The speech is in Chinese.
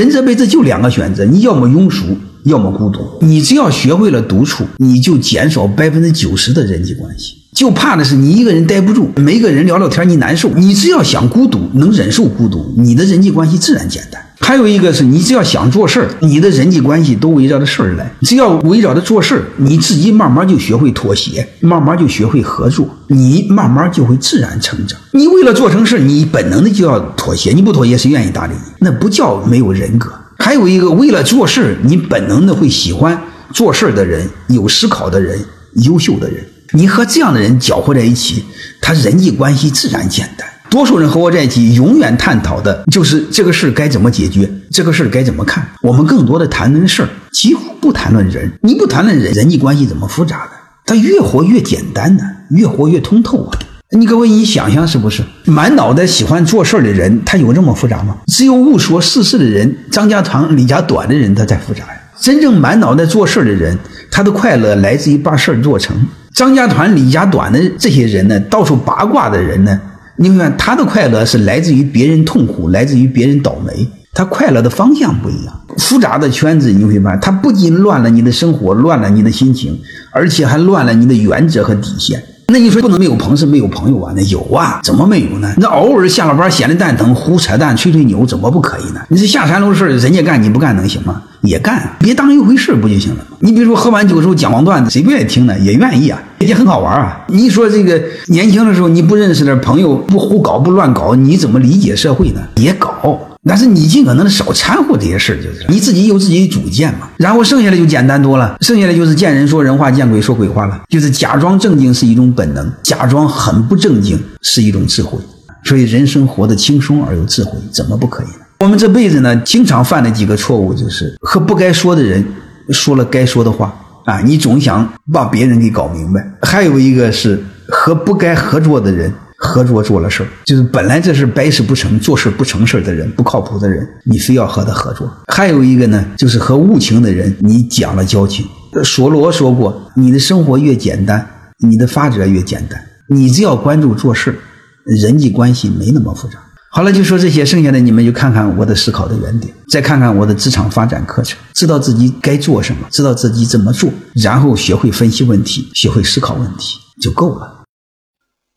人这辈子就两个选择，你要么庸俗，要么孤独。你只要学会了独处，你就减少百分之九十的人际关系。就怕的是你一个人待不住，没个人聊聊天你难受。你只要想孤独，能忍受孤独，你的人际关系自然简单。还有一个是你只要想做事儿，你的人际关系都围绕着事儿来。只要围绕着做事儿，你自己慢慢就学会妥协，慢慢就学会合作，你慢慢就会自然成长。你为了做成事儿，你本能的就要妥协，你不妥协谁愿意搭理你？那不叫没有人格。还有一个，为了做事儿，你本能的会喜欢做事儿的人、有思考的人、优秀的人。你和这样的人搅和在一起，他人际关系自然简单。多数人和我在一起，永远探讨的就是这个事该怎么解决，这个事该怎么看。我们更多的谈论事儿，几乎不谈论人。你不谈论人，人际关系怎么复杂呢？他越活越简单呢，越活越通透啊！你各位，你想想是不是？满脑袋喜欢做事儿的人，他有这么复杂吗？只有无所事事的人，张家长李家短的人，他才复杂呀。真正满脑袋做事儿的人，他的快乐来自于把事儿做成。张家团李家短的这些人呢，到处八卦的人呢？你会看他的快乐是来自于别人痛苦，来自于别人倒霉。他快乐的方向不一样。复杂的圈子，你会发现，他不仅乱了你的生活，乱了你的心情，而且还乱了你的原则和底线。那你说不能没有朋是没有朋友啊？那有啊，怎么没有呢？那偶尔下了班闲的蛋疼，胡扯淡、吹吹牛，怎么不可以呢？你这下山路事人家干你不干能行吗？也干，别当一回事不就行了？你比如说喝完酒之后讲黄段子，谁不愿意听呢？也愿意啊，也很好玩啊。你说这个年轻的时候你不认识的朋友不胡搞不乱搞，你怎么理解社会呢？也搞。但是你尽可能的少掺和这些事儿，就是你自己有自己的主见嘛。然后剩下的就简单多了，剩下的就是见人说人话，见鬼说鬼话了。就是假装正经是一种本能，假装很不正经是一种智慧。所以人生活得轻松而有智慧，怎么不可以呢？我们这辈子呢，经常犯的几个错误就是和不该说的人说了该说的话啊，你总想把别人给搞明白。还有一个是和不该合作的人。合作做了事儿，就是本来这是百事不成、做事不成事的人、不靠谱的人，你非要和他合作。还有一个呢，就是和无情的人，你讲了交情。索罗说过，你的生活越简单，你的法则越简单。你只要关注做事，人际关系没那么复杂。好了，就说这些，剩下的你们就看看我的思考的原点，再看看我的职场发展课程，知道自己该做什么，知道自己怎么做，然后学会分析问题，学会思考问题就够了。